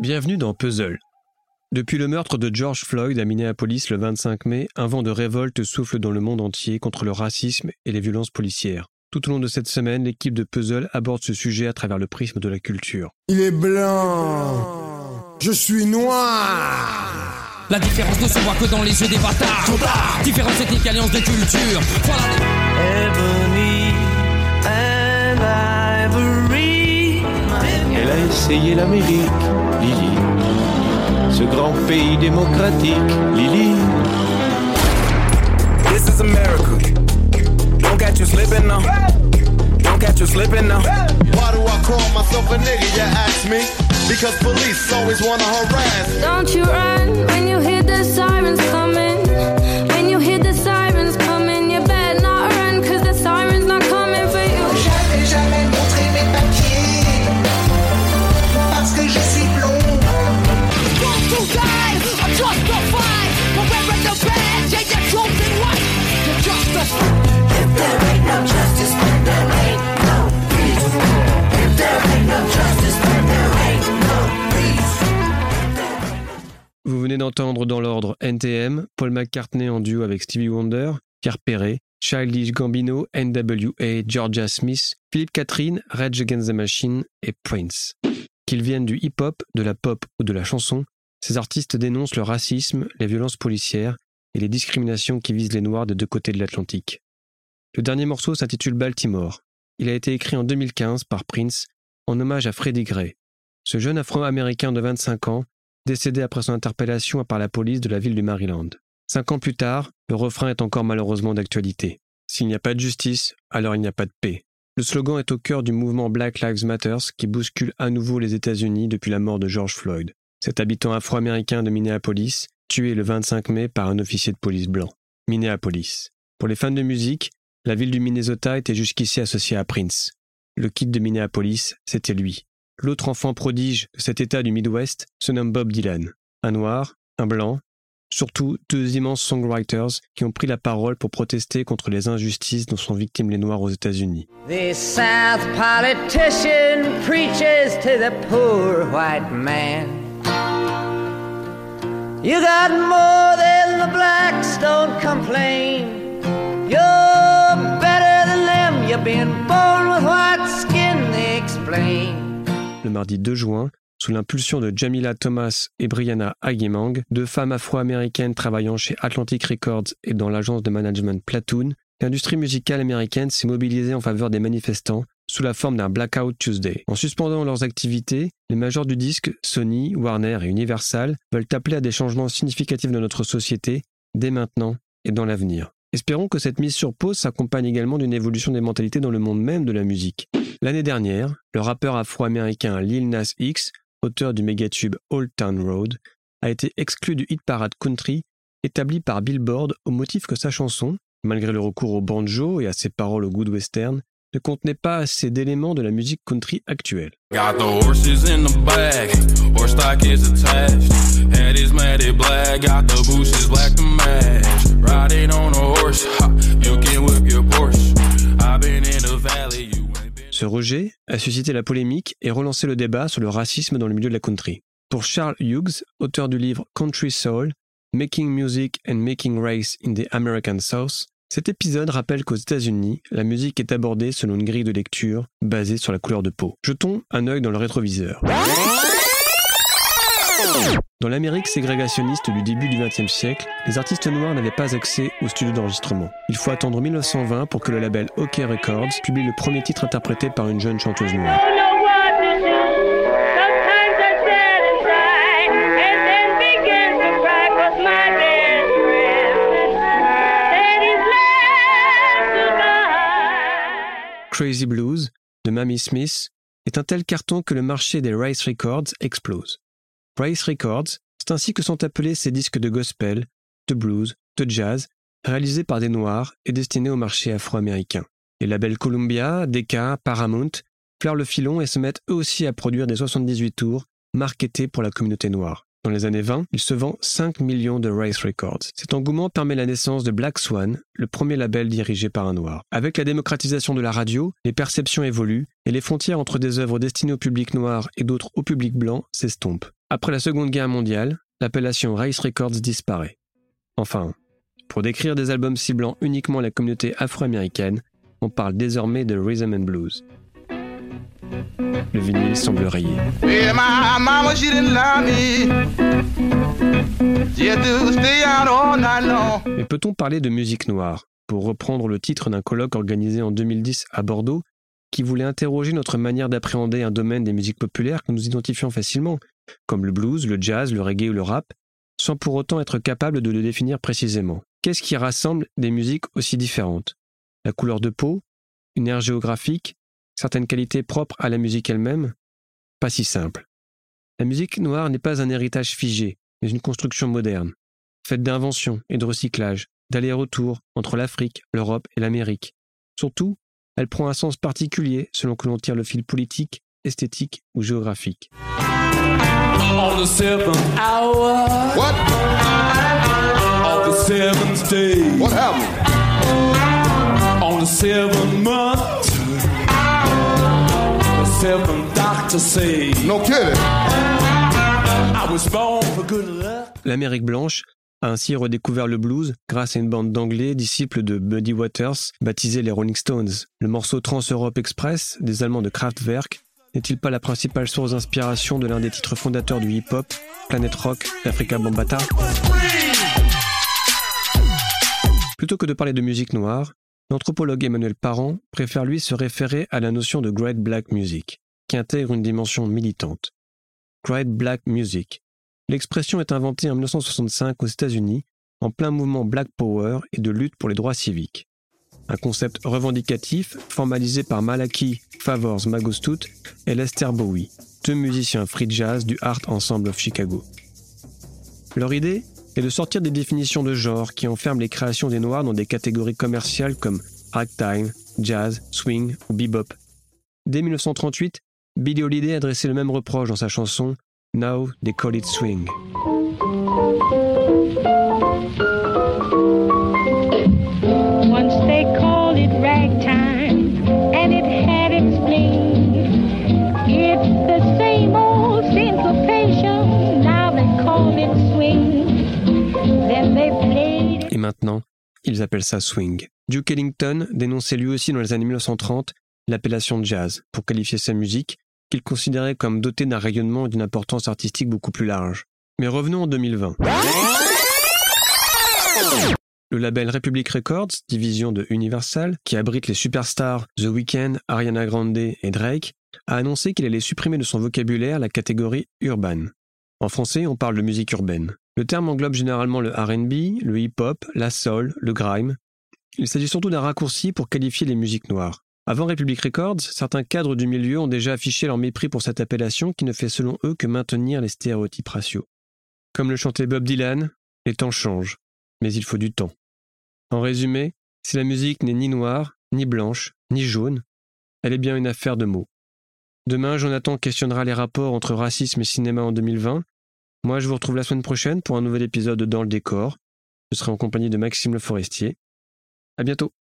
Bienvenue dans Puzzle. Depuis le meurtre de George Floyd à Minneapolis le 25 mai, un vent de révolte souffle dans le monde entier contre le racisme et les violences policières. Tout au long de cette semaine, l'équipe de Puzzle aborde ce sujet à travers le prisme de la culture. Il est blanc. Je suis noir. La différence ne se voit que dans les yeux des bâtards. Trop tard. Différence ethnique, alliance de culture. Voilà. Ebony and ivory. Elle a essayé l'Amérique, Lily. Ce grand pays démocratique, Lily. This is America. Don't catch you slipping now. Don't catch you slipping now. Why do I call myself a nigga, you ask me? Because police always wanna harass. Don't you run when you hear the sirens NTM, Paul McCartney en duo avec Stevie Wonder, Pierre Perret, Childish Gambino, NWA, Georgia Smith, Philippe Catherine, Rage Against the Machine et Prince. Qu'ils viennent du hip-hop, de la pop ou de la chanson, ces artistes dénoncent le racisme, les violences policières et les discriminations qui visent les Noirs des deux côtés de l'Atlantique. Le dernier morceau s'intitule Baltimore. Il a été écrit en 2015 par Prince en hommage à Freddie Gray, ce jeune afro-américain de 25 ans décédé après son interpellation par la police de la ville du Maryland. Cinq ans plus tard, le refrain est encore malheureusement d'actualité. S'il n'y a pas de justice, alors il n'y a pas de paix. Le slogan est au cœur du mouvement Black Lives Matter qui bouscule à nouveau les États-Unis depuis la mort de George Floyd, cet habitant afro-américain de Minneapolis, tué le 25 mai par un officier de police blanc. Minneapolis. Pour les fans de musique, la ville du Minnesota était jusqu'ici associée à Prince. Le kid de Minneapolis, c'était lui. L'autre enfant prodige de cet état du Midwest se nomme Bob Dylan. Un noir, un blanc, surtout deux immenses songwriters qui ont pris la parole pour protester contre les injustices dont sont victimes les Noirs aux États-Unis. This South politician preaches to the poor white man. You got more than the blacks, don't complain. Mardi 2 juin, sous l'impulsion de Jamila Thomas et Brianna Aguemang, deux femmes afro-américaines travaillant chez Atlantic Records et dans l'agence de management Platoon, l'industrie musicale américaine s'est mobilisée en faveur des manifestants sous la forme d'un Blackout Tuesday. En suspendant leurs activités, les majors du disque, Sony, Warner et Universal, veulent appeler à des changements significatifs dans notre société, dès maintenant et dans l'avenir. Espérons que cette mise sur pause s'accompagne également d'une évolution des mentalités dans le monde même de la musique. L'année dernière, le rappeur afro-américain Lil Nas X, auteur du mégatube Old Town Road, a été exclu du hit parade country établi par Billboard au motif que sa chanson, malgré le recours au banjo et à ses paroles au good western, ne contenait pas assez d'éléments de la musique country actuelle. Ce rejet a suscité la polémique et relancé le débat sur le racisme dans le milieu de la country. Pour Charles Hughes, auteur du livre Country Soul, Making Music and Making Race in the American South, cet épisode rappelle qu'aux États-Unis, la musique est abordée selon une grille de lecture basée sur la couleur de peau. Jetons un œil dans le rétroviseur. Dans l'Amérique ségrégationniste du début du XXe siècle, les artistes noirs n'avaient pas accès aux studios d'enregistrement. Il faut attendre 1920 pour que le label OK Records publie le premier titre interprété par une jeune chanteuse noire. behind. Crazy Blues de Mamie Smith est un tel carton que le marché des Rice Records explose. Rice Records, c'est ainsi que sont appelés ces disques de gospel, de blues, de jazz, réalisés par des Noirs et destinés au marché afro-américain. Les labels Columbia, Decca, Paramount flairent le filon et se mettent eux aussi à produire des 78 tours marketés pour la communauté noire. Dans les années 20, il se vend 5 millions de Rice Records. Cet engouement permet la naissance de Black Swan, le premier label dirigé par un noir. Avec la démocratisation de la radio, les perceptions évoluent et les frontières entre des œuvres destinées au public noir et d'autres au public blanc s'estompent. Après la Seconde Guerre mondiale, l'appellation Race Records disparaît. Enfin, pour décrire des albums ciblant uniquement la communauté afro-américaine, on parle désormais de rhythm and blues. Le vinyle semble rayé. Mais peut-on parler de musique noire? Pour reprendre le titre d'un colloque organisé en 2010 à Bordeaux, qui voulait interroger notre manière d'appréhender un domaine des musiques populaires que nous identifions facilement, comme le blues, le jazz, le reggae ou le rap, sans pour autant être capable de le définir précisément. Qu'est-ce qui rassemble des musiques aussi différentes? La couleur de peau Une aire géographique Certaines qualités propres à la musique elle-même? Pas si simple. La musique noire n'est pas un héritage figé, mais une construction moderne, faite d'inventions et de recyclage, d'aller-retour entre l'Afrique, l'Europe et l'Amérique. Surtout, elle prend un sens particulier selon que l'on tire le fil politique, esthétique ou géographique. On the seventh hour What? of the seventh day, What happened? on the seventh month, the seventh doctor say, No kidding. I was born for good luck. L'Amérique blanche a ainsi redécouvert le blues grâce à une bande d'anglais disciples de Buddy Waters, baptisés les Rolling Stones. Le morceau Trans-Europe Express des Allemands de Kraftwerk n'est-il pas la principale source d'inspiration de l'un des titres fondateurs du hip-hop, Planet Rock d'Africa Bambata? Plutôt que de parler de musique noire, l'anthropologue Emmanuel Parent préfère lui se référer à la notion de Great Black Music, qui intègre une dimension militante. Great Black Music. L'expression est inventée en 1965 aux États-Unis, en plein mouvement Black Power et de lutte pour les droits civiques. Un concept revendicatif formalisé par Malachi Favors Magostout et Lester Bowie, deux musiciens free jazz du Art Ensemble of Chicago. Leur idée est de sortir des définitions de genre qui enferment les créations des Noirs dans des catégories commerciales comme ragtime, jazz, swing ou bebop. Dès 1938, Billy Holiday adressait le même reproche dans sa chanson Now They Call It Swing. Ils appellent ça swing. Duke Ellington dénonçait lui aussi dans les années 1930 l'appellation jazz pour qualifier sa musique, qu'il considérait comme dotée d'un rayonnement et d'une importance artistique beaucoup plus large. Mais revenons en 2020. Le label Republic Records, division de Universal, qui abrite les superstars The Weeknd, Ariana Grande et Drake, a annoncé qu'il allait supprimer de son vocabulaire la catégorie urban. En français, on parle de musique urbaine. Le terme englobe généralement le RB, le hip-hop, la soul, le grime. Il s'agit surtout d'un raccourci pour qualifier les musiques noires. Avant Republic Records, certains cadres du milieu ont déjà affiché leur mépris pour cette appellation qui ne fait selon eux que maintenir les stéréotypes raciaux. Comme le chantait Bob Dylan, les temps changent, mais il faut du temps. En résumé, si la musique n'est ni noire, ni blanche, ni jaune, elle est bien une affaire de mots. Demain, Jonathan questionnera les rapports entre racisme et cinéma en 2020. Moi, je vous retrouve la semaine prochaine pour un nouvel épisode de Dans le décor. Je serai en compagnie de Maxime Le Forestier. À bientôt.